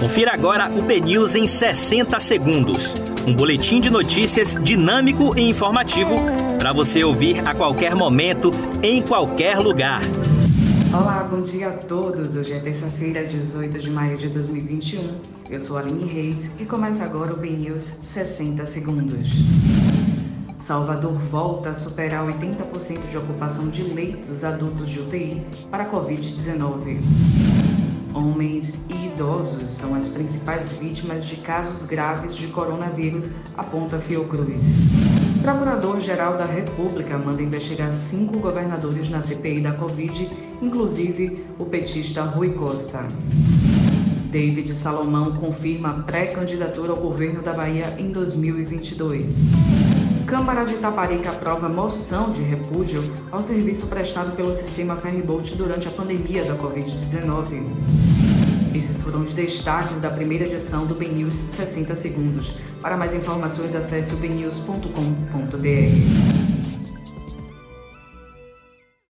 Confira agora o BNews em 60 segundos. Um boletim de notícias dinâmico e informativo para você ouvir a qualquer momento, em qualquer lugar. Olá, bom dia a todos. Hoje é terça-feira, 18 de maio de 2021. Eu sou Aline Reis e começa agora o BNews 60 segundos. Salvador volta a superar 80% de ocupação de leitos adultos de UTI para a Covid-19. Idosos são as principais vítimas de casos graves de coronavírus, aponta Fiocruz. Procurador-Geral da República manda investigar cinco governadores na CPI da Covid, inclusive o petista Rui Costa. David Salomão confirma pré-candidatura ao governo da Bahia em 2022. Câmara de Itaparica aprova moção de repúdio ao serviço prestado pelo sistema Ferryboat durante a pandemia da Covid-19. Foram os destaques da primeira edição do BNews 60 Segundos. Para mais informações, acesse o bnews.com.br.